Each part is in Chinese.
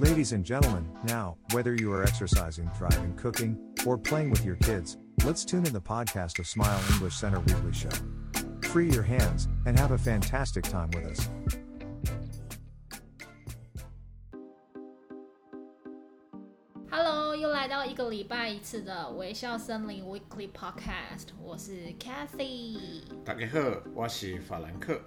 Ladies and gentlemen, now, whether you are exercising, driving, cooking, or playing with your kids, let's tune in the podcast of Smile English Center Weekly Show. Free your hands and have a fantastic time with us. Hello，又来到一个礼拜一次的微笑森林 Weekly Podcast，我是 Cathy。大家好，我是法兰克。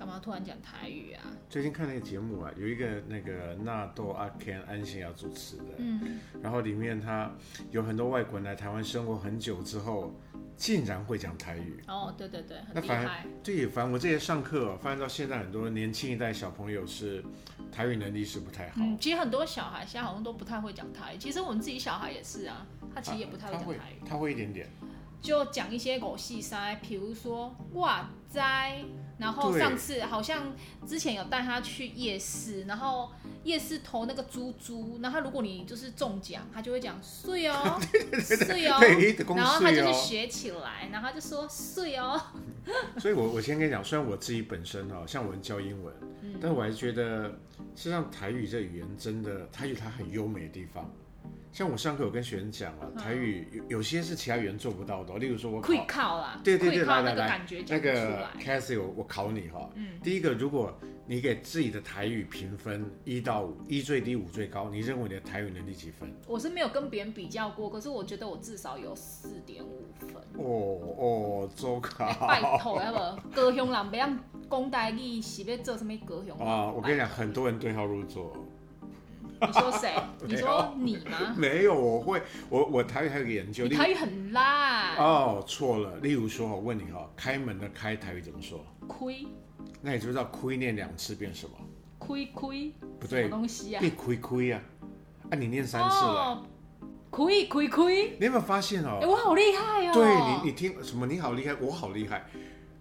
干嘛突然讲台语啊？最近看那个节目啊，有一个那个纳豆阿 Ken 安心要主持的，嗯，然后里面他有很多外国人来台湾生活很久之后，竟然会讲台语。哦，对对对，很厉害。对，反正我这些上课、哦，发现到现在很多年轻一代小朋友是台语能力是不太好。嗯，其实很多小孩现在好像都不太会讲台语。其实我们自己小孩也是啊，他其实也不太会讲台语。啊、他会，他会一点点。就讲一些狗戏塞，比如说哇哉。然后上次好像之前有带他去夜市，然后夜市投那个猪猪，然后如果你就是中奖，他就会讲碎哦，碎哦，然后他就去学起来，然后他就说碎哦。所以我 我先跟你讲，虽然我自己本身哦，像我们教英文，嗯、但我还是觉得，实际上台语这语言真的，台语它很优美的地方。像我上课有跟学生讲啊，台语有有些是其他语言做不到的，例如说我会考啦，对对对，来来来，那个 Cassie 我我考你哈，嗯，第一个如果你给自己的台语评分一到五，一最低五最高，你认为你的台语能力几分？我是没有跟别人比较过，可是我觉得我至少有四点五分。哦哦，周卡，拜托要不高雄人不要讲台语是要做什么高雄啊？我跟你讲，很多人对号入座。你说谁？你说你吗？没有，我会，我我台语还有个研究。你台语很烂。哦，错了。例如说，我问你哈，开门的开台语怎么说？亏。那你知不知道亏念两次变什么？亏亏。不对。什么东西啊？变亏亏啊！啊，你念三次了。亏亏亏。你有没有发现哦？哎，我好厉害哦。对你，你听什么？你好厉害，我好厉害。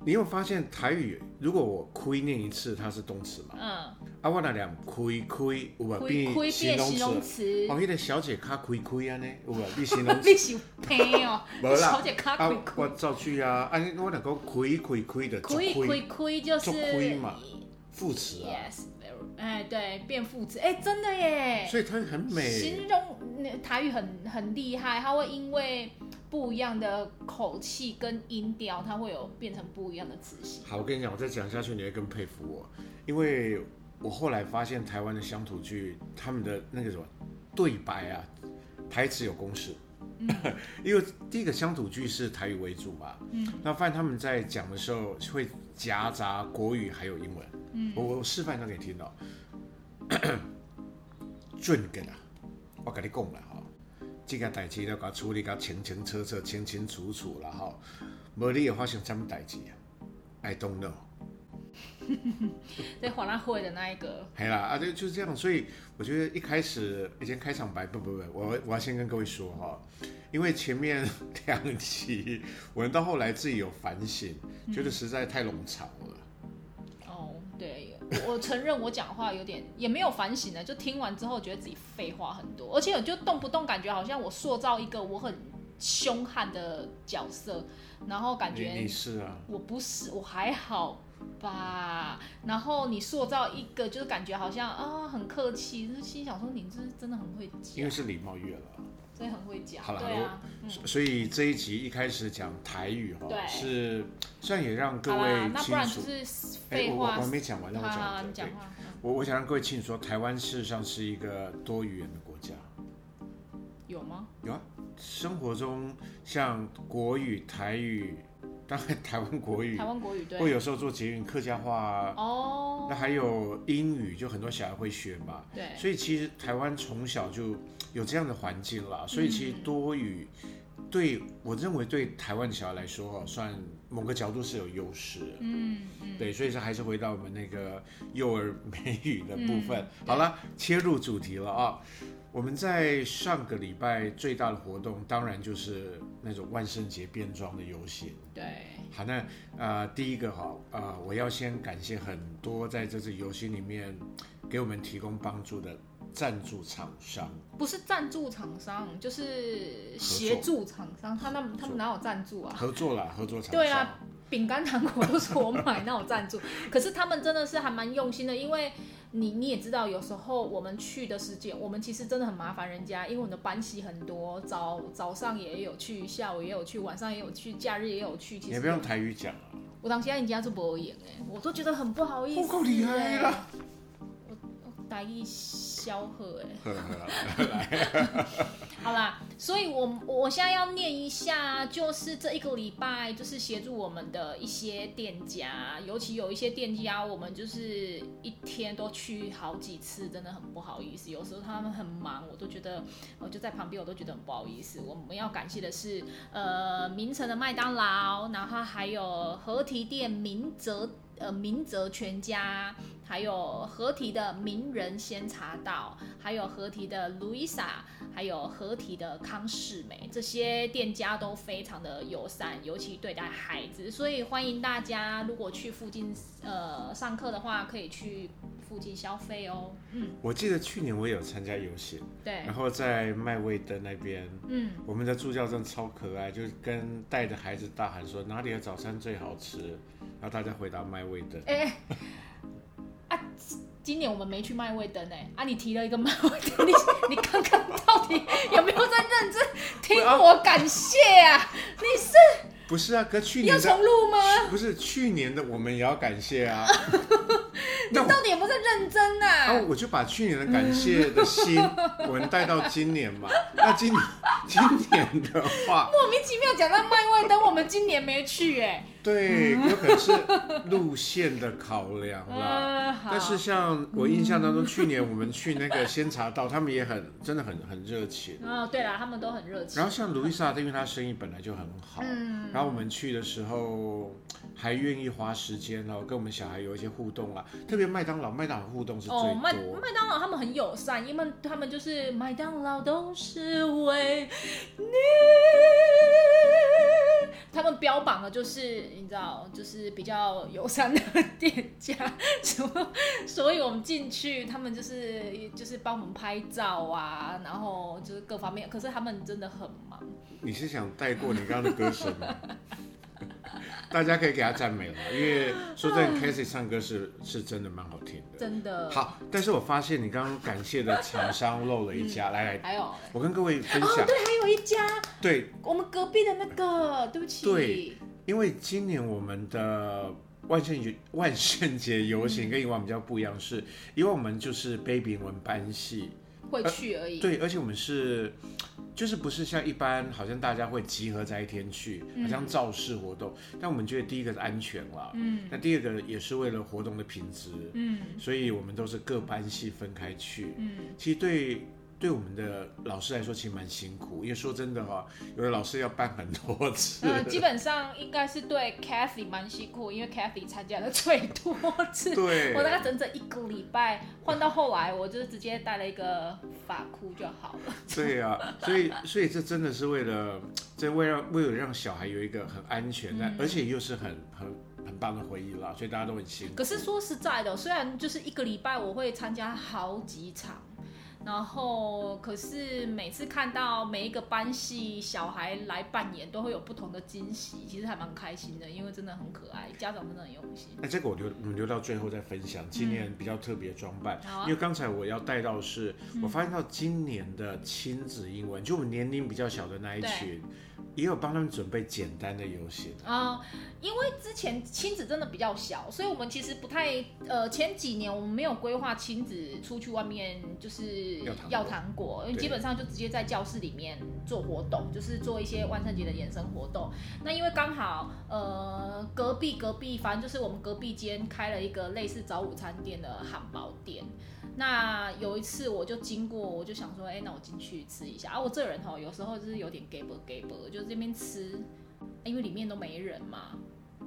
你有发现台语？如果我亏念一次，它是动词嘛？嗯。啊，我那两亏亏，有无变形容词？哦，那个小姐卡亏亏啊呢？有无变形容 词？你是偏哦。无啦。小姐卡亏亏。我造句啊！啊，我两个亏亏亏的。亏亏亏就是。亏嘛。副词啊。Yes，哎，对，变副词，哎，真的耶。所以它很美。形容台语很很厉害，它会因为。不一样的口气跟音调，它会有变成不一样的词性。好，我跟你讲，我再讲下去，你会更佩服我，因为我后来发现台湾的乡土剧，他们的那个什么对白啊，台词有公式。嗯、因为第一个乡土剧是台语为主嘛，嗯，那发现他们在讲的时候会夹杂国语还有英文。嗯，我我示范一下给你听到。准的啦，我跟你讲了。这个代志要甲处理甲清清楚楚、清清楚楚了哈，无你会发生什么代志啊？I don't know。在华纳会的那一个。系啦，啊，就就是这样，所以我觉得一开始以前开场白不不不，我我要先跟各位说哈，因为前面两集我们到后来自己有反省，觉得实在太冗长了。我承认我讲话有点也没有反省呢，就听完之后觉得自己废话很多，而且我就动不动感觉好像我塑造一个我很凶悍的角色，然后感觉你是啊，我不是，我还好吧。然后你塑造一个就是感觉好像啊很客气，就是心想说你这是真的很会讲，因为是礼貌月了。所以很会讲，好了，对啊，所以这一集一开始讲台语哈，是虽然也让各位清楚。哎，我我还没讲完，让我讲。对，我我想让各位清楚说，台湾事实上是一个多语言的国家。有吗？有啊，生活中像国语、台语。当然，台湾国语，台湾国语对，或有时候做捷运客家话哦，那还有英语，就很多小孩会学嘛。对，所以其实台湾从小就有这样的环境啦。所以其实多语对，对我认为对台湾小孩来说哈，算某个角度是有优势。嗯嗯，对，所以说还是回到我们那个幼儿美语的部分。嗯、好了，切入主题了啊。我们在上个礼拜最大的活动，当然就是那种万圣节变装的游戏。对，好，那呃，第一个哈，呃，我要先感谢很多在这次游戏里面给我们提供帮助的赞助厂商。不是赞助厂商，就是协助厂商。他那他们哪有赞助啊？合作啦，合作厂商。对啊，饼干糖果都是我买，那我赞助。可是他们真的是还蛮用心的，因为。你你也知道，有时候我们去的时间，我们其实真的很麻烦人家，因为我们的班系很多，早早上也有去，下午也有去，晚上也有去，假日也有去。其实也不用台语讲啊。我当时人家就不会演哎，我都觉得很不好意思。够厉害了。我我台语消喝哎。好啦，所以我我现在要念一下，就是这一个礼拜，就是协助我们的一些店家，尤其有一些店家，我们就是一天都去好几次，真的很不好意思。有时候他们很忙，我都觉得我就在旁边，我都觉得很不好意思。我们要感谢的是，呃，明诚的麦当劳，然后还有合体店明哲，呃，明泽全家。还有合体的名人仙茶道，还有合体的 Louisa，还有合体的康世美，这些店家都非常的友善，尤其对待孩子，所以欢迎大家如果去附近呃上课的话，可以去附近消费哦。嗯，我记得去年我也有参加游行，对，然后在麦味登那边，嗯，我们的助教真的超可爱，就跟带着孩子大喊说哪里的早餐最好吃，然后大家回答麦味登。欸啊，今年我们没去麦味登呢。啊，你提了一个麦味登，你 你刚刚到底有没有在认真听我感谢啊？你是？不是啊，哥，去年要重录吗？不是，去年的我们也要感谢啊。你到底有没有在认真啊？啊，我就把去年的感谢的心，我们带到今年嘛。那今年今年的话，莫名其妙讲到麦外灯，我们今年没去哎。对，有可能是路线的考量啦。但是像我印象当中，去年我们去那个仙茶道，他们也很真的很很热情。哦，对啦，他们都很热情。然后像卢易莎，因为他生意本来就很好，嗯，然后我们去的时候还愿意花时间哦，跟我们小孩有一些互动啊。特别麦当劳，麦当劳互动是最多。麦麦当劳他们很友善，因为他们就是麦当劳都是为你。他们标榜的就是你知道，就是比较友善的店家，所以我们进去，他们就是就是帮我们拍照啊，然后就是各方面。可是他们真的很忙。你是想带过你刚刚的歌声吗？大家可以给他赞美了，因为说真的，Casey 唱歌是是真的蛮好听的，真的。好，但是我发现你刚刚感谢的厂商漏了一家，嗯、来来，还有，我跟各位分享，哦、对，还有一家，对，我们隔壁的那个，对不起，对，因为今年我们的万圣节万圣节游行跟以往比较不一样，是因为我们就是 Baby 我们班系。会去而已。对，而且我们是，就是不是像一般，好像大家会集合在一天去，好像造势活动。嗯、但我们觉得第一个是安全啦，嗯，那第二个也是为了活动的品质，嗯，所以我们都是各班系分开去，嗯，其实对。对我们的老师来说，其实蛮辛苦，因为说真的哈，有的老师要办很多次。嗯，基本上应该是对 Kathy 蛮辛苦，因为 Kathy 参加的最多次。对。我大概整整一个礼拜，换到后来，我就直接带了一个发箍就好了。对啊，所以所以这真的是为了，这为了为了让小孩有一个很安全的，嗯、而且又是很很很棒的回忆啦，所以大家都很辛苦。可是说实在的，虽然就是一个礼拜，我会参加好几场。然后，可是每次看到每一个班系小孩来扮演，都会有不同的惊喜，其实还蛮开心的，因为真的很可爱，家长真的很用心。那这个我留，我们留到最后再分享。今年比较特别的装扮，嗯、因为刚才我要带到的是，我发现到今年的亲子英文，就我们年龄比较小的那一群。也有帮他们准备简单的游戏啊，因为之前亲子真的比较小，所以我们其实不太呃，前几年我们没有规划亲子出去外面就是要糖果，因为基本上就直接在教室里面做活动，就是做一些万圣节的延伸活动。那因为刚好呃隔壁隔壁，反正就是我们隔壁间开了一个类似早午餐店的汉堡店。那有一次我就经过，我就想说，哎、欸，那我进去吃一下啊。我这人哈，有时候就是有点 gable，就是这边吃，因为里面都没人嘛，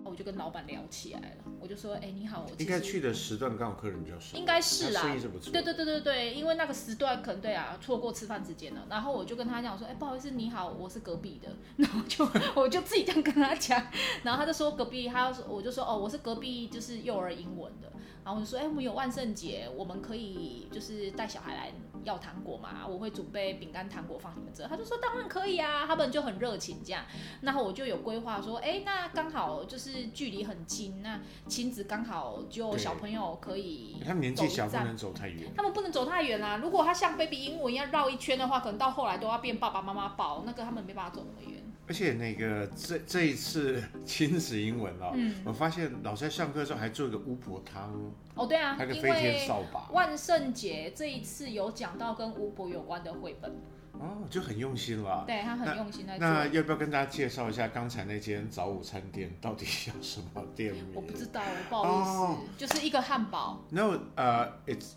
我就跟老板聊起来了。我就说，哎、欸，你好，我应该去的时段刚好客人比较少，应该是啦，生意是不错。对对对对对，因为那个时段可能对啊，错过吃饭时间了。然后我就跟他讲说，哎、欸，不好意思，你好，我是隔壁的。然后就我就自己这样跟他讲，然后他就说隔壁，他说我就说哦，我是隔壁就是幼儿英文的。然后我就说，哎，我们有万圣节，我们可以就是带小孩来要糖果嘛，我会准备饼干、糖果放你们这。他就说当然可以啊，他们就很热情这样。然后我就有规划说，哎，那刚好就是距离很近，那亲子刚好就小朋友可以。他们年纪小，不能走太远。他们不能走太远啦。如果他像 baby 英文一样绕一圈的话，可能到后来都要变爸爸妈妈抱，那个他们没办法走那么远。而且那个这这一次亲子英文哦，嗯，我发现老师在上课的时候还做一个巫婆汤哦，对啊，还有个飞天扫把。万圣节这一次有讲到跟巫婆有关的绘本哦，就很用心了。对，他很用心在做。那要不要跟大家介绍一下刚才那间早午餐店到底叫什么店名？我不知道，不好意思，哦、就是一个汉堡。No，呃、uh,，it's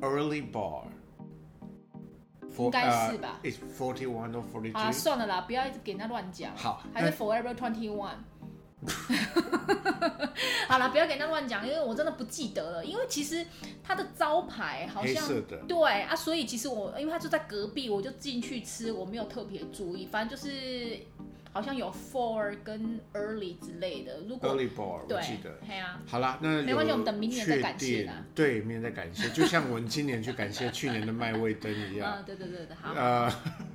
early bar。应该是吧？It's forty one or forty two。啊，算了啦，不要一直给他乱讲。好，还是 Forever twenty one。好了，不要给他乱讲，因为我真的不记得了。因为其实他的招牌好像对啊，所以其实我因为他就在隔壁，我就进去吃，我没有特别注意，反正就是。好像有 for 跟 early 之类的，如果 early bar 对我记得，对啊，好啦，那没关系，我们等明年再感谢啦。对，明年再感谢，就像我们今年去感谢 去年的麦味灯一样。啊，对对对对，好。呃，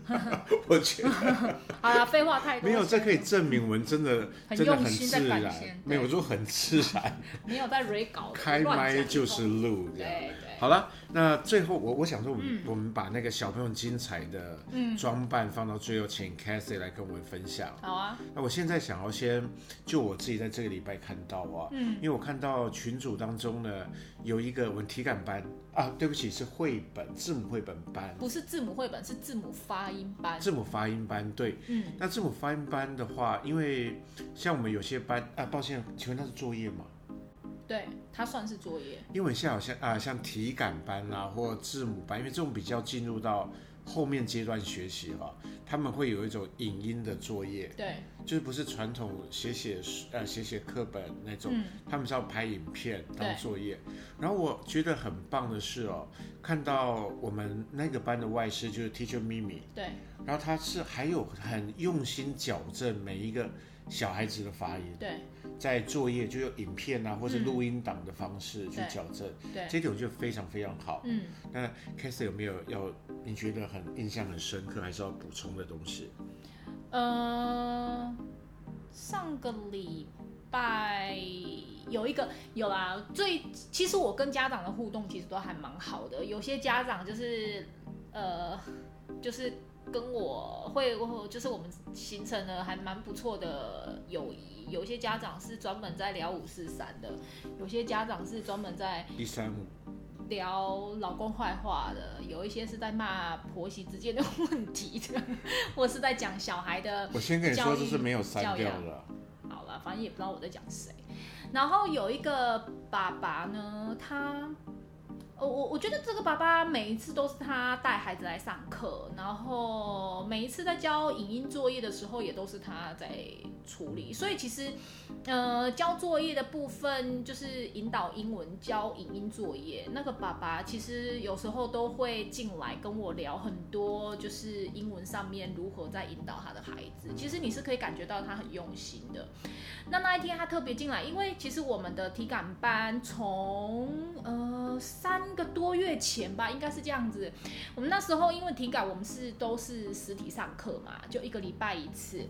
我觉得 好了，废话太多。没有，这可以证明我们真的真的很自然，没有就很自然，没有在 re 搞，开麦就是录，对对。好了，那最后我我想说，我们、嗯、我们把那个小朋友精彩的装扮放到最后，请 Cathy 来跟我们分享。好啊。那我现在想要先就我自己在这个礼拜看到啊，嗯，因为我看到群组当中呢有一个我们体感班啊，对不起，是绘本字母绘本班，不是字母绘本，是字母发音班。字母发音班，对，嗯。那字母发音班的话，因为像我们有些班啊，抱歉，请问那是作业吗？对，它算是作业，因为现在好像啊，像体感班啊，或字母班，因为这种比较进入到后面阶段学习哈，他们会有一种影音的作业，对，就是不是传统写写呃写写课本那种，嗯、他们是要拍影片当作业。然后我觉得很棒的是哦，看到我们那个班的外师就是 Teacher Mimi，对，然后他是还有很用心矫正每一个小孩子的发音，对。在作业就用影片啊，或者录音档的方式去矫正，嗯、对，这点我觉得非常非常好。嗯，那 Cathy 有没有要你觉得很印象很深刻，还是要补充的东西？呃，上个礼拜有一个有啦，最其实我跟家长的互动其实都还蛮好的，有些家长就是呃，就是。跟我会，就是我们形成了还蛮不错的友谊。有些家长是专门在聊五四三的，有些家长是专门在一三五聊老公坏话的，有一些是在骂婆媳之间的问题的，或是在讲小孩的。我先跟你说，这是没有删掉的。好了，反正也不知道我在讲谁。然后有一个爸爸呢，他。我我觉得这个爸爸每一次都是他带孩子来上课，然后每一次在教影音作业的时候，也都是他在处理。所以其实，呃，交作业的部分就是引导英文、教影音作业。那个爸爸其实有时候都会进来跟我聊很多，就是英文上面如何在引导他的孩子。其实你是可以感觉到他很用心的。那那一天他特别进来，因为其实我们的体感班从呃。三个多月前吧，应该是这样子。我们那时候因为体感，我们是都是实体上课嘛，就一个礼拜一次。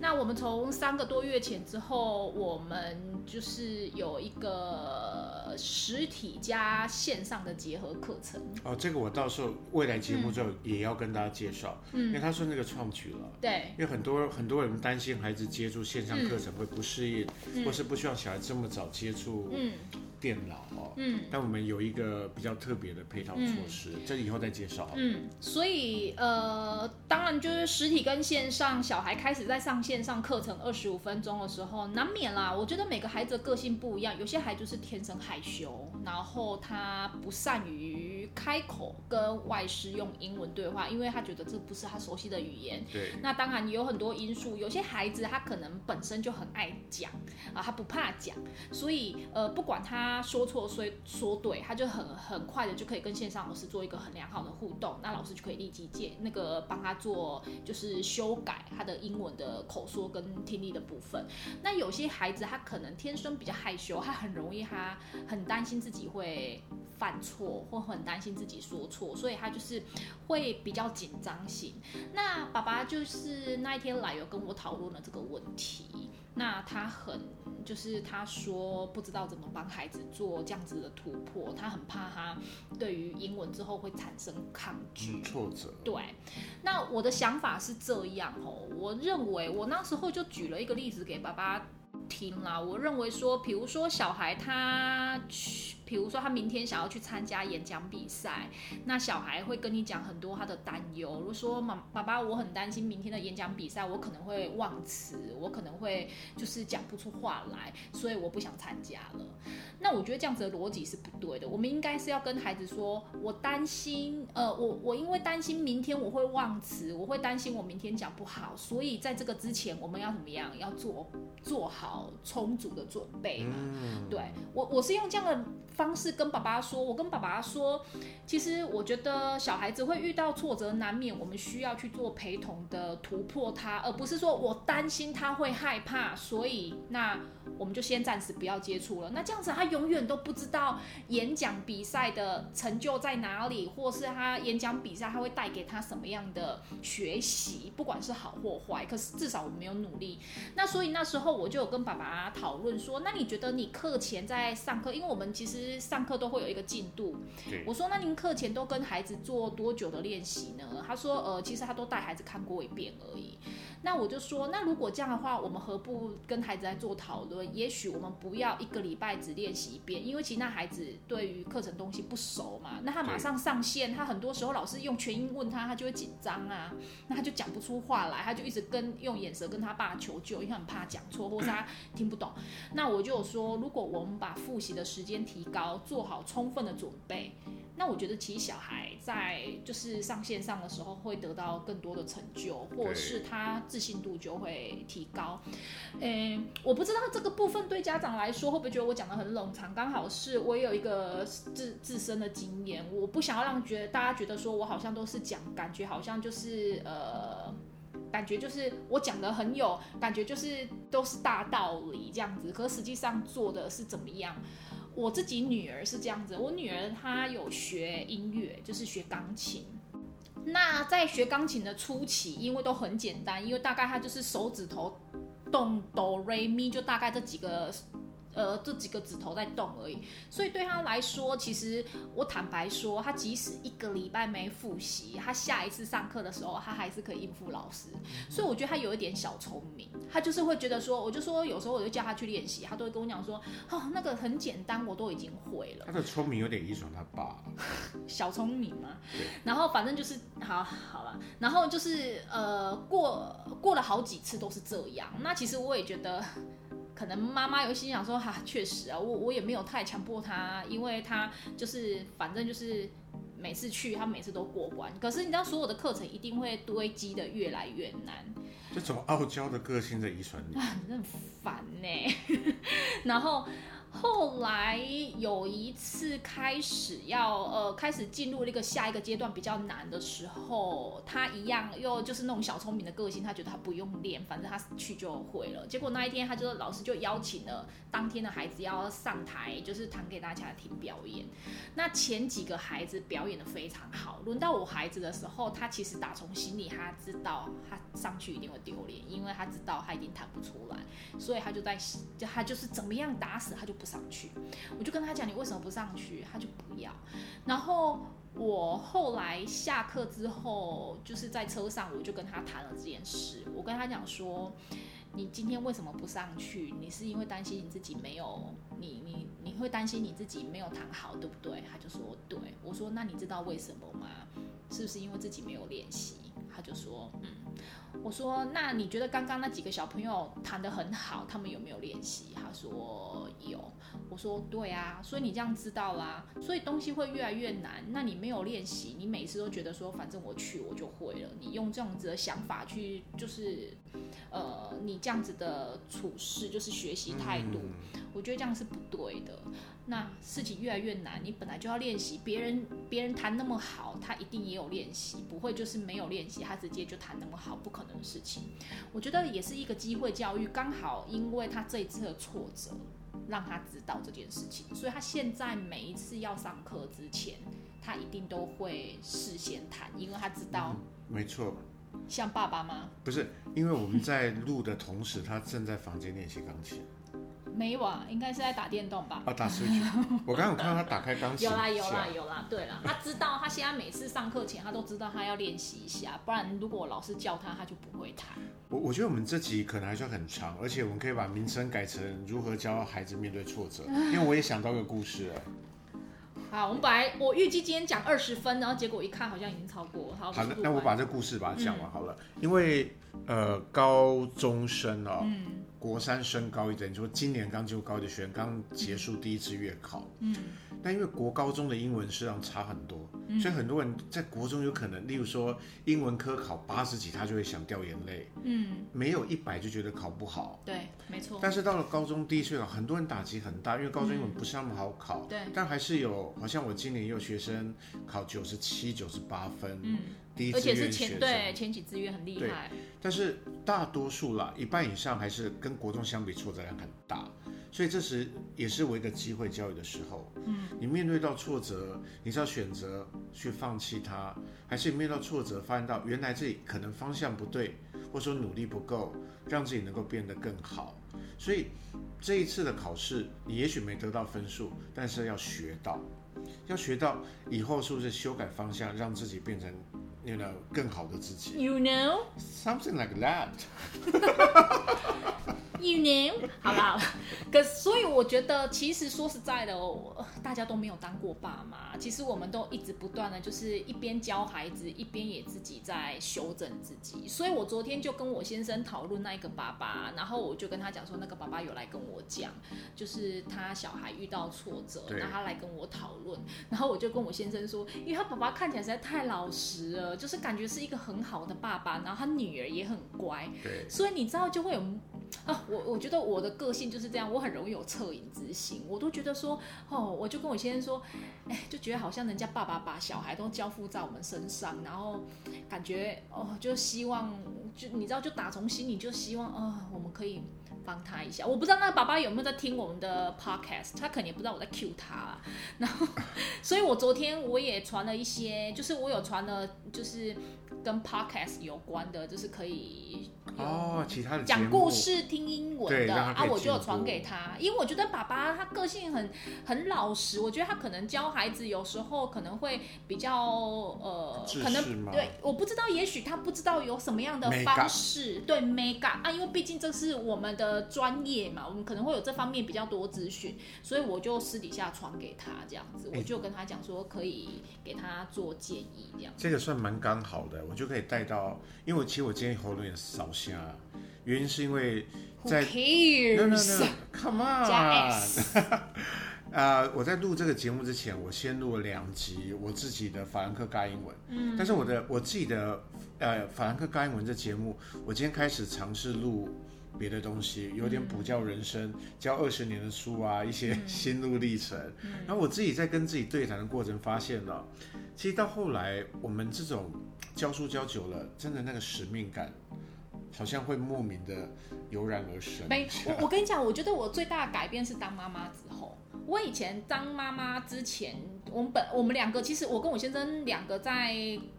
那我们从三个多月前之后，我们就是有一个实体加线上的结合课程。哦，这个我到时候未来节目之后也要跟大家介绍，嗯，因为他说那个创举了，对，因为很多很多人担心孩子接触线上课程会不适应，嗯，或是不希望小孩这么早接触，嗯。电脑哦，嗯，但我们有一个比较特别的配套措施，嗯、这以后再介绍。嗯，所以呃，当然就是实体跟线上，小孩开始在上线上课程二十五分钟的时候，难免啦。我觉得每个孩子的个性不一样，有些孩子就是天生害羞，然后他不善于开口跟外师用英文对话，因为他觉得这不是他熟悉的语言。对。那当然有很多因素，有些孩子他可能本身就很爱讲啊，他不怕讲，所以呃，不管他。说错，说说对，他就很很快的就可以跟线上老师做一个很良好的互动，那老师就可以立即借那个帮他做就是修改他的英文的口说跟听力的部分。那有些孩子他可能天生比较害羞，他很容易他很担心自己会犯错，或很担心自己说错，所以他就是会比较紧张型。那爸爸就是那一天来有跟我讨论了这个问题，那他很。就是他说不知道怎么帮孩子做这样子的突破，他很怕他对于英文之后会产生抗拒、嗯、挫折。对，那我的想法是这样哦，我认为我那时候就举了一个例子给爸爸听啦。我认为说，比如说小孩他去。比如说，他明天想要去参加演讲比赛，那小孩会跟你讲很多他的担忧。如果说妈爸爸，我很担心明天的演讲比赛，我可能会忘词，我可能会就是讲不出话来，所以我不想参加了。那我觉得这样子的逻辑是不对的。我们应该是要跟孩子说，我担心，呃，我我因为担心明天我会忘词，我会担心我明天讲不好，所以在这个之前，我们要怎么样？要做做好充足的准备嘛。嗯。对，我我是用这样的。方式跟爸爸说，我跟爸爸说，其实我觉得小孩子会遇到挫折难免，我们需要去做陪同的突破他，而不是说我担心他会害怕，所以那我们就先暂时不要接触了。那这样子他永远都不知道演讲比赛的成就在哪里，或是他演讲比赛他会带给他什么样的学习，不管是好或坏。可是至少我没有努力。那所以那时候我就有跟爸爸讨论说，那你觉得你课前在上课，因为我们其实。上课都会有一个进度，我说，那您课前都跟孩子做多久的练习呢？他说，呃，其实他都带孩子看过一遍而已。那我就说，那如果这样的话，我们何不跟孩子来做讨论？也许我们不要一个礼拜只练习一遍，因为其实那孩子对于课程东西不熟嘛。那他马上上线，他很多时候老师用全英问他，他就会紧张啊，那他就讲不出话来，他就一直跟用眼神跟他爸求救，因为他很怕讲错或是他听不懂。那我就说，如果我们把复习的时间提高，做好充分的准备。那我觉得其实小孩在就是上线上的时候会得到更多的成就，或者是他自信度就会提高。嗯，我不知道这个部分对家长来说会不会觉得我讲的很冗长？刚好是我有一个自自身的经验，我不想要让觉得大家觉得说我好像都是讲，感觉好像就是呃，感觉就是我讲的很有感觉，就是都是大道理这样子，可实际上做的是怎么样？我自己女儿是这样子，我女儿她有学音乐，就是学钢琴。那在学钢琴的初期，因为都很简单，因为大概她就是手指头动哆瑞咪，就大概这几个。呃，这几个指头在动而已，所以对他来说，其实我坦白说，他即使一个礼拜没复习，他下一次上课的时候，他还是可以应付老师。所以我觉得他有一点小聪明，他就是会觉得说，我就说有时候我就叫他去练习，他都会跟我讲说，哦，那个很简单，我都已经会了。他的聪明有点遗传他爸，小聪明嘛。然后反正就是好好了，然后就是呃，过过了好几次都是这样。那其实我也觉得。可能妈妈有心想说，哈、啊，确实啊，我我也没有太强迫他，因为他就是反正就是每次去，他每次都过关。可是你知道，所有的课程一定会堆积的越来越难。这种傲娇的个性在遗传你，啊，很烦呢。然后。后来有一次开始要呃开始进入那个下一个阶段比较难的时候，他一样又就是那种小聪明的个性，他觉得他不用练，反正他去就会了。结果那一天，他就老师就邀请了当天的孩子要上台，就是弹给大家听表演。那前几个孩子表演的非常好，轮到我孩子的时候，他其实打从心里他知道他上去一定会丢脸，因为他知道他已经弹不出来，所以他就在就他就是怎么样打死他就不上去，我就跟他讲，你为什么不上去？他就不要。然后我后来下课之后，就是在车上，我就跟他谈了这件事。我跟他讲说，你今天为什么不上去？你是因为担心你自己没有，你你你会担心你自己没有谈好，对不对？他就说对。我说那你知道为什么吗？是不是因为自己没有练习？他就说嗯。我说那你觉得刚刚那几个小朋友弹得很好，他们有没有练习？他说有。我说对啊，所以你这样知道啦，所以东西会越来越难。那你没有练习，你每次都觉得说反正我去我就会了。你用这样子的想法去，就是，呃，你这样子的处事就是学习态度，我觉得这样是不对的。那事情越来越难，你本来就要练习。别人别人弹那么好，他一定也有练习，不会就是没有练习，他直接就弹那么好，不可能的事情。我觉得也是一个机会教育，刚好因为他这一次的挫折。让他知道这件事情，所以他现在每一次要上课之前，他一定都会事先弹，因为他知道。嗯，没错。像爸爸吗？不是，因为我们在录的同时，他正在房间练习钢琴。没有啊，应该是在打电动吧？啊，打 Switch。我刚刚有看到他打开钢琴。有啦有啦有啦，对啦，他知道他现在每次上课前，他都知道他要练习一下，不然如果老师叫他，他就不会弹。我我觉得我们这集可能还算很长，而且我们可以把名称改成如何教孩子面对挫折，因为我也想到个故事了。好，我们本来我预计今天讲二十分，然后结果一看好像已经超过。好，好，那我把这故事把它讲完好了，嗯、因为呃高中生哦。嗯国三升高一的，你说今年刚进入高一的学生刚结束第一次月考，嗯，但因为国高中的英文实际上差很多，嗯，所以很多人在国中有可能，例如说英文科考八十几，他就会想掉眼泪，嗯，没有一百就觉得考不好，对，没错。但是到了高中第一次月考，很多人打击很大，因为高中英文不是那么好考，对，但还是有，好像我今年也有学生考九十七、九十八分，嗯。而且是前对前几志愿很厉害，但是大多数啦，一半以上还是跟国中相比挫折量很大，所以这时也是我一个机会教育的时候。嗯，你面对到挫折，你是要选择去放弃它，还是你面对到挫折，发现到原来自己可能方向不对，或者说努力不够，让自己能够变得更好。所以这一次的考试，你也许没得到分数，但是要学到，要学到以后是不是修改方向，让自己变成。You know，更好的自己。You know something like that。 You know，好吧，可所以我觉得，其实说实在的哦，大家都没有当过爸妈。其实我们都一直不断的，就是一边教孩子，一边也自己在修正自己。所以我昨天就跟我先生讨论那一个爸爸，然后我就跟他讲说，那个爸爸有来跟我讲，就是他小孩遇到挫折，然后他来跟我讨论。然后我就跟我先生说，因为他爸爸看起来实在太老实了，就是感觉是一个很好的爸爸，然后他女儿也很乖，对，所以你知道就会有啊。我我觉得我的个性就是这样，我很容易有恻隐之心。我都觉得说，哦，我就跟我先生说，哎，就觉得好像人家爸爸把小孩都交付在我们身上，然后感觉哦，就希望就你知道，就打从心里就希望，哦，我们可以帮他一下。我不知道那个爸爸有没有在听我们的 podcast，他肯定不知道我在 cue 他。然后，所以我昨天我也传了一些，就是我有传了，就是。跟 podcast 有关的，就是可以哦，其他的讲故事、听英文的啊，我就有传给他，因为我觉得爸爸他个性很很老实，我觉得他可能教孩子有时候可能会比较呃，可能对，我不知道，也许他不知道有什么样的方式，对 up 啊，因为毕竟这是我们的专业嘛，我们可能会有这方面比较多资讯，所以我就私底下传给他这样子，我就跟他讲说可以给他做建议这样，这个算蛮刚好的。我就可以带到，因为我其实我今天喉咙有点烧声，原因是因为在 no, no, no, come on，啊，我在录这个节目之前，我先录了两集我自己的法兰克尬英文，嗯，但是我的我自己的呃法兰克尬英文这节目，我今天开始尝试录别的东西，有点补教人生，教二十年的书啊，一些心路历程，然后我自己在跟自己对谈的过程发现了，其实到后来我们这种。教书教久了，真的那个使命感，好像会莫名的油然而生。没，我我跟你讲，我觉得我最大的改变是当妈妈之后。我以前当妈妈之前，我们本我们两个其实我跟我先生两个在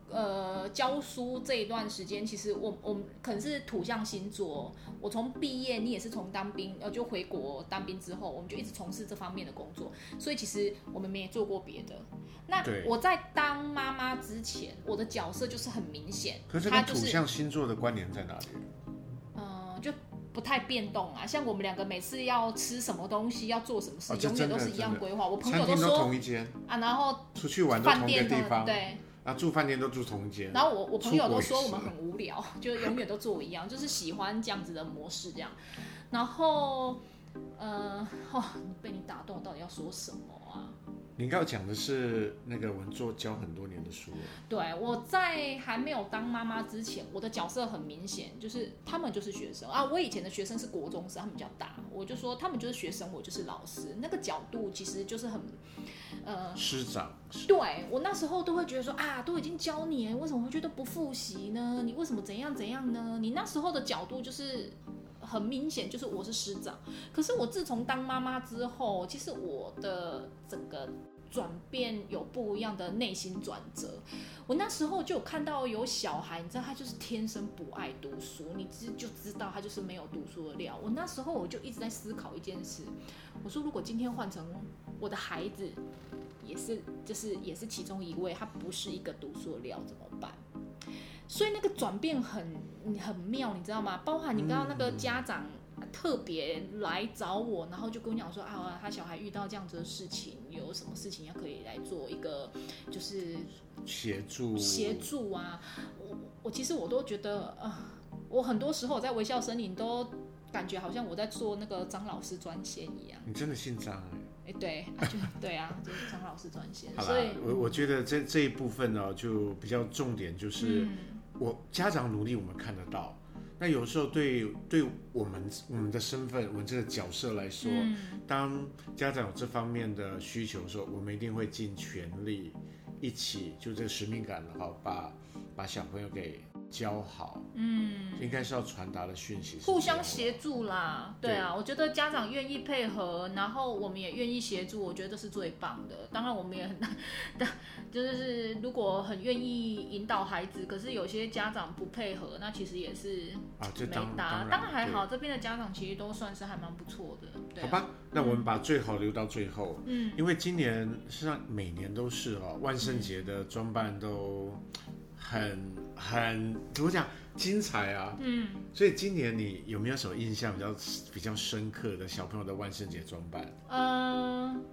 呃教书这一段时间，其实我我们可能是土象星座。我从毕业，你也是从当兵，呃，就回国当兵之后，我们就一直从事这方面的工作。所以其实我们没做过别的。那我在当妈妈之前，我的角色就是很明显。可是跟土象星座的关联在哪里？不太变动啊，像我们两个每次要吃什么东西，要做什么事，哦、永远都是一样规划。我朋友都说都同一间啊，然后出去玩都同一个地方，对，啊，住饭店都住同一间。然后我我朋友都说我们很无聊，就永远都做一样，就是喜欢这样子的模式这样。然后，呃，哦，被你打动，到底要说什么啊？你刚刚讲的是那个文作教很多年的书。对，我在还没有当妈妈之前，我的角色很明显，就是他们就是学生啊。我以前的学生是国中生，他们比较大，我就说他们就是学生，我就是老师。那个角度其实就是很，呃，师长。对，我那时候都会觉得说啊，都已经教你了，为什么会觉得不复习呢？你为什么怎样怎样呢？你那时候的角度就是。很明显就是我是师长，可是我自从当妈妈之后，其实我的整个转变有不一样的内心转折。我那时候就看到有小孩，你知道他就是天生不爱读书，你知就知道他就是没有读书的料。我那时候我就一直在思考一件事，我说如果今天换成我的孩子，也是就是也是其中一位，他不是一个读书的料怎么办？所以那个转变很很妙，你知道吗？包含你刚刚那个家长。特别来找我，然后就跟我讲说啊，他小孩遇到这样子的事情，有什么事情要可以来做一个，就是协助协助啊。我我其实我都觉得啊、呃，我很多时候我在微笑森林都感觉好像我在做那个张老师专线一样。你真的姓张哎？哎对，啊就对啊，就是张老师专线。所以我我觉得这这一部分呢，就比较重点，就是我家长努力，我们看得到。那有时候对对我们我们的身份，我们这个角色来说，嗯，当家长有这方面的需求的时候，我们一定会尽全力，一起就这个使命感的话，把把小朋友给。教好，嗯，应该是要传达的讯息，互相协助啦，对。啊，对，我觉得家长愿意配合，然后我们也愿意协助，我觉得这是最棒的。当然，我们也很 难，但就是如果很愿意引导孩子，可是有些家长不配合，那其实也是啊，这当当然，当然还好，这边的家长其实都算是还蛮不错的。对。啊，好吧，那我们把最好留到最后，嗯，因为今年实际上每年都是哦，万圣节的装扮都。很很怎么讲精彩啊！嗯，所以今年你有没有什么印象比较比较深刻的小朋友的万圣节装扮？嗯，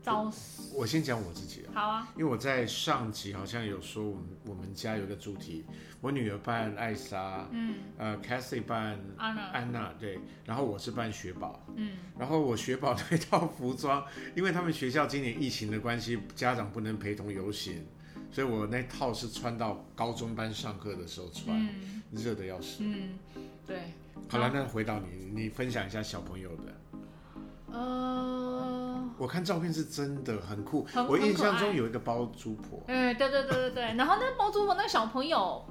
早，我先讲我自己啊。好啊，因为我在上集好像有说我们我们家有个主题，我女儿扮艾莎，嗯，呃，Cassie 扮安娜，安娜对，然后我是扮雪宝，嗯，然后我雪宝那套服装，因为他们学校今年疫情的关系，家长不能陪同游行。所以我那套是穿到高中班上课的时候穿，嗯、热的要死。嗯，对。好了，那回到你，你分享一下小朋友的。呃，我看照片是真的很酷。很我印象中有一个包租婆。嗯，对对对对对。然后那个包租婆那个小朋友，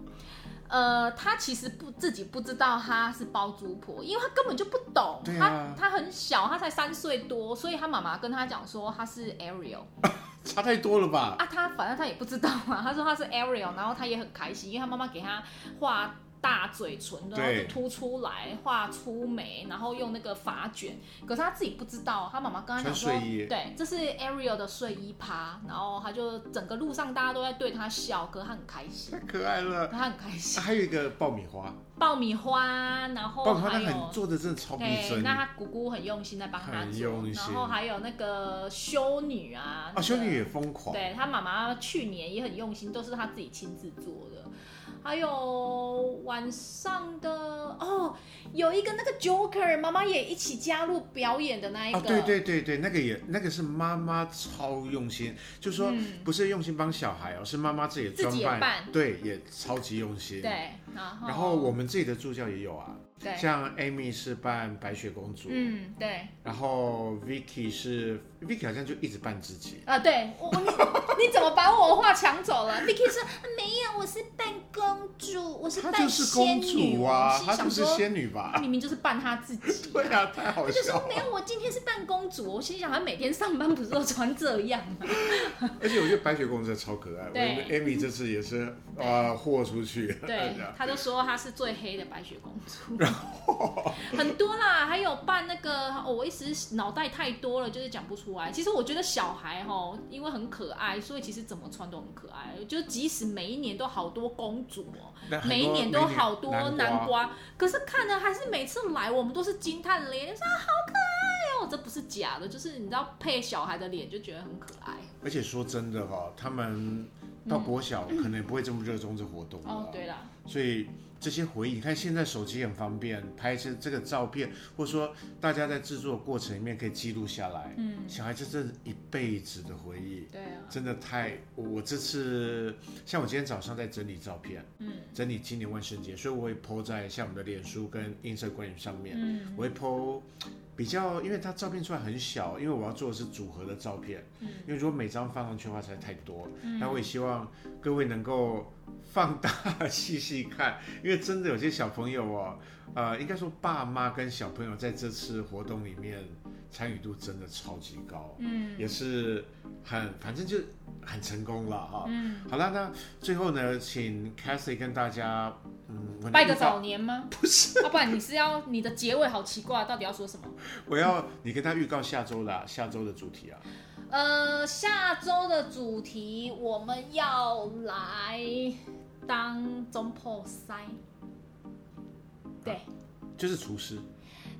呃，他其实不自己不知道他是包租婆，因为他根本就不懂。啊。他他很小，他才三岁多，所以他妈妈跟他讲说他是 Ariel。差太多了吧？啊，他反正他也不知道嘛。他说他是 Ariel，然后他也很开心，因为他妈妈给他画大嘴唇，然后就凸出来，画粗眉，然后用那个发卷。可是他自己不知道，他妈妈跟他讲说，对，这是 Ariel 的睡衣趴。然后他就整个路上大家都在对他笑，可是他很开心，太可爱了，他很开心。还有一个爆米花。爆米花，然后还有，爆米花很做的真的超逼真。那他姑姑很用心在帮他做，然后还有那个修女啊，啊、那个、修女也疯狂。对，他妈妈去年也很用心，都是他自己亲自做的。还有晚上的哦，有一个那个 Joker，妈妈也一起加入表演的那一个。哦，对对对对，那个也那个是妈妈超用心，就是说不是用心帮小孩哦，是妈妈自己的装扮，扮，对，也超级用心。对，然后然后我们自己的助教也有啊。对，像 Amy 是扮白雪公主，嗯，对。然后 Vicky 是 Vicky 好像就一直扮自己啊，对，我你，你怎么把我话抢走了？Vicky 说没有，我是扮公主，我是扮仙女啊，她就是仙女吧？明明就是扮她自己，对啊，太好笑了。他就说没有，我今天是扮公主。我心想，她每天上班不是都穿这样吗？而且我觉得白雪公主超可爱，对，Amy 这次也是啊豁出去，对，她就说她是最黑的白雪公主。很多啦，还有扮那个，哦，我一时脑袋太多了，就是讲不出来。其实我觉得小孩哈，因为很可爱，所以其实怎么穿都很可爱。就即使每一年都好多公主哦，每一年都好多南瓜，可是看着还是每次来我们都是惊叹连连，说好可爱哦，这不是假的，就是你知道配小孩的脸就觉得很可爱。而且说真的哈，他们到国小可能也不会这么热衷这活动哦，对啦，所以。这些回忆，你看现在手机很方便，拍一些这个照片，或者说大家在制作的过程里面可以记录下来。嗯，小孩子这是一辈子的回忆。对啊，真的太……我这次像我今天早上在整理照片，嗯，整理今年万圣节，所以我会 po 在像我们的脸书跟 Instagram 上面。嗯，我会 po 比较，因为它照片出来很小，因为我要做的是组合的照片。嗯，因为如果每张放上去的话实在太多，嗯，那我也希望各位能够。放大细细看，因为真的有些小朋友哦，呃，应该说爸妈跟小朋友在这次活动里面参与度真的超级高，嗯，也是很反正就很成功了哈。嗯，好了，那最后呢，请 Cathy 跟大家嗯拜个早年吗？不是，要不然你是要你的结尾好奇怪，到底要说什么？我要你跟他预告下周啦，下周的主题啊。呃，下周的主题我们要来当中破塞，对，就是厨师。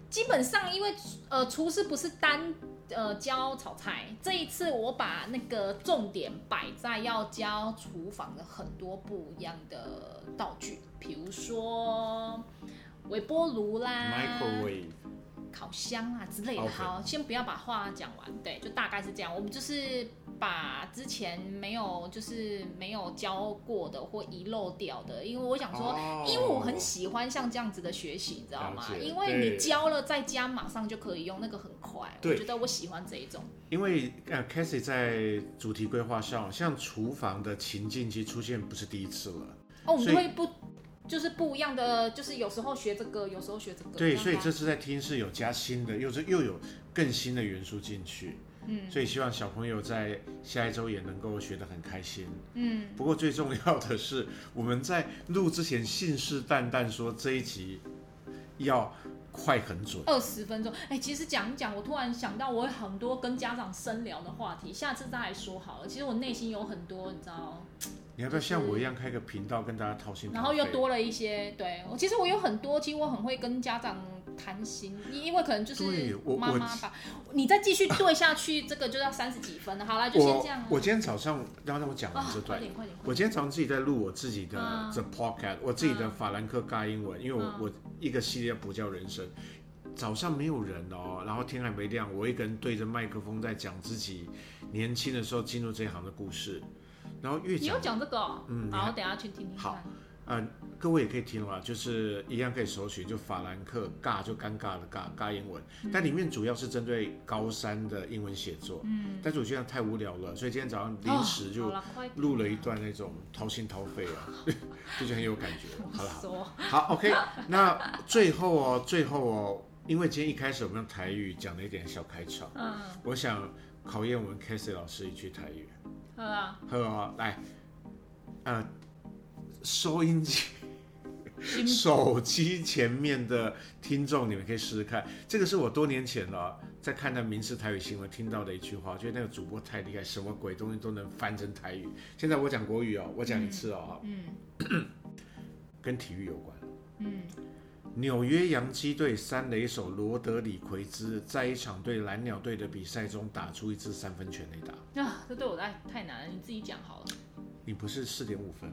基本上，因为呃，厨师不是单呃教炒菜，这一次我把那个重点摆在要教厨房的很多不一样的道具，比如说微波炉啦。Microwave 烤箱啊之类的.好，先不要把话讲完，对，就大概是这样。我们就是把之前没有，就是没有教过的或遗漏掉的，因为我想说，oh. 因为我很喜欢像这样子的学习，你知道吗？因为你教了在家马上就可以用，那个很快。我觉得我喜欢这一种。因为呃 c a s i e 在主题规划上，像厨房的情境其实出现不是第一次了。哦，我们会不。就是不一样的，就是有时候学这个，有时候学这个。对，所以这次在听是有加新的，又是又有更新的元素进去。嗯，所以希望小朋友在下一周也能够学得很开心。嗯，不过最重要的是，我们在录之前信誓旦旦说这一集要快很准，二十分钟。哎，其实讲一讲，我突然想到，我有很多跟家长深聊的话题，下次再来说好了。其实我内心有很多，你知道。你要不要像我一样开个频道跟大家掏心？然后又多了一些，对，我其实我有很多，其实我很会跟家长谈心，因为可能就是妈妈吧。你再继续对下去，这个就要三十几分了。好了，就先这样。我今天早上让让我讲完这段，快点快点。我今天早上自己在录我自己的 The Podcast，我自己的法兰克尬英文，因为我我一个系列不叫人生。早上没有人哦，然后天还没亮，我一个人对着麦克风在讲自己年轻的时候进入这一行的故事。然后越讲，你要讲这个、哦，嗯，好，等下去听听看。好，呃，各位也可以听了，就是一样可以搜寻，就法兰克尬，就尴尬的尬尬英文。嗯、但里面主要是针对高三的英文写作。嗯。但是我觉得太无聊了，所以今天早上临时就录了一段那种掏心掏肺啊，就是很有感觉。好了，好，好，OK。那最后哦，最后哦，因为今天一开始我们用台语讲了一点小开场，嗯，我想考验我们 Cathy 老师一句台语。好啊，喝啊，来，呃，收音机、手机前面的听众，你们可以试试看。这个是我多年前了，在看那民视台语新闻听到的一句话，觉得那个主播太厉害，什么鬼东西都能翻成台语。现在我讲国语哦，我讲一次哦，嗯，嗯 跟体育有关，嗯。纽约洋基队三垒手罗德里奎兹在一场对蓝鸟队的比赛中打出一支三分全垒打。啊，这对我太太难了，你自己讲好了。你不是四点五分？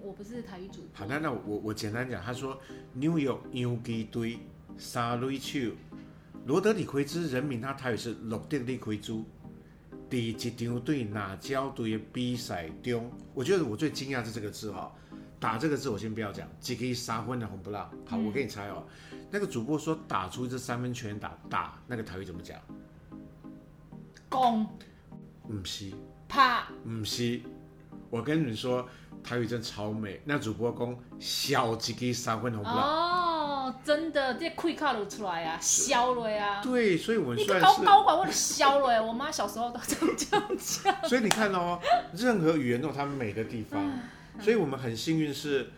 我不是台语主。好，那那我我简单讲，他说纽约洋基队三垒手罗德里奎兹，人名他台语是罗德里奎兹，第一场对哪交队的比赛中，我觉得我最惊讶是这个字哈。打这个字我先不要讲，几个三分的红不让。好，我给你猜哦。那个主播说打出这三分全打打，那个台语怎么讲？攻，不是，怕，不是。我跟你们说，台语真超美。那主播讲小几个三分红不让。哦，真的，这气卡都出来啊，削了呀。对，所以我们算是高高管或者削了呀。我妈小时候都这样讲。所以你看哦，任何语言都有它美的地方。所以我们很幸运是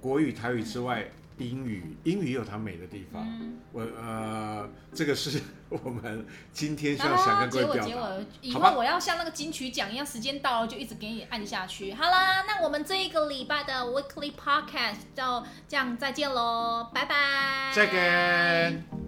国语、台语之外，英语，英语也有它美的地方。嗯、我呃，这个是我们今天想要想跟各位表达。结尾结尾，以后我要像那个金曲奖一样，时间到了就一直给你按下去。好啦，那我们这一个礼拜的 Weekly Podcast 就这样再见喽，拜拜。再见。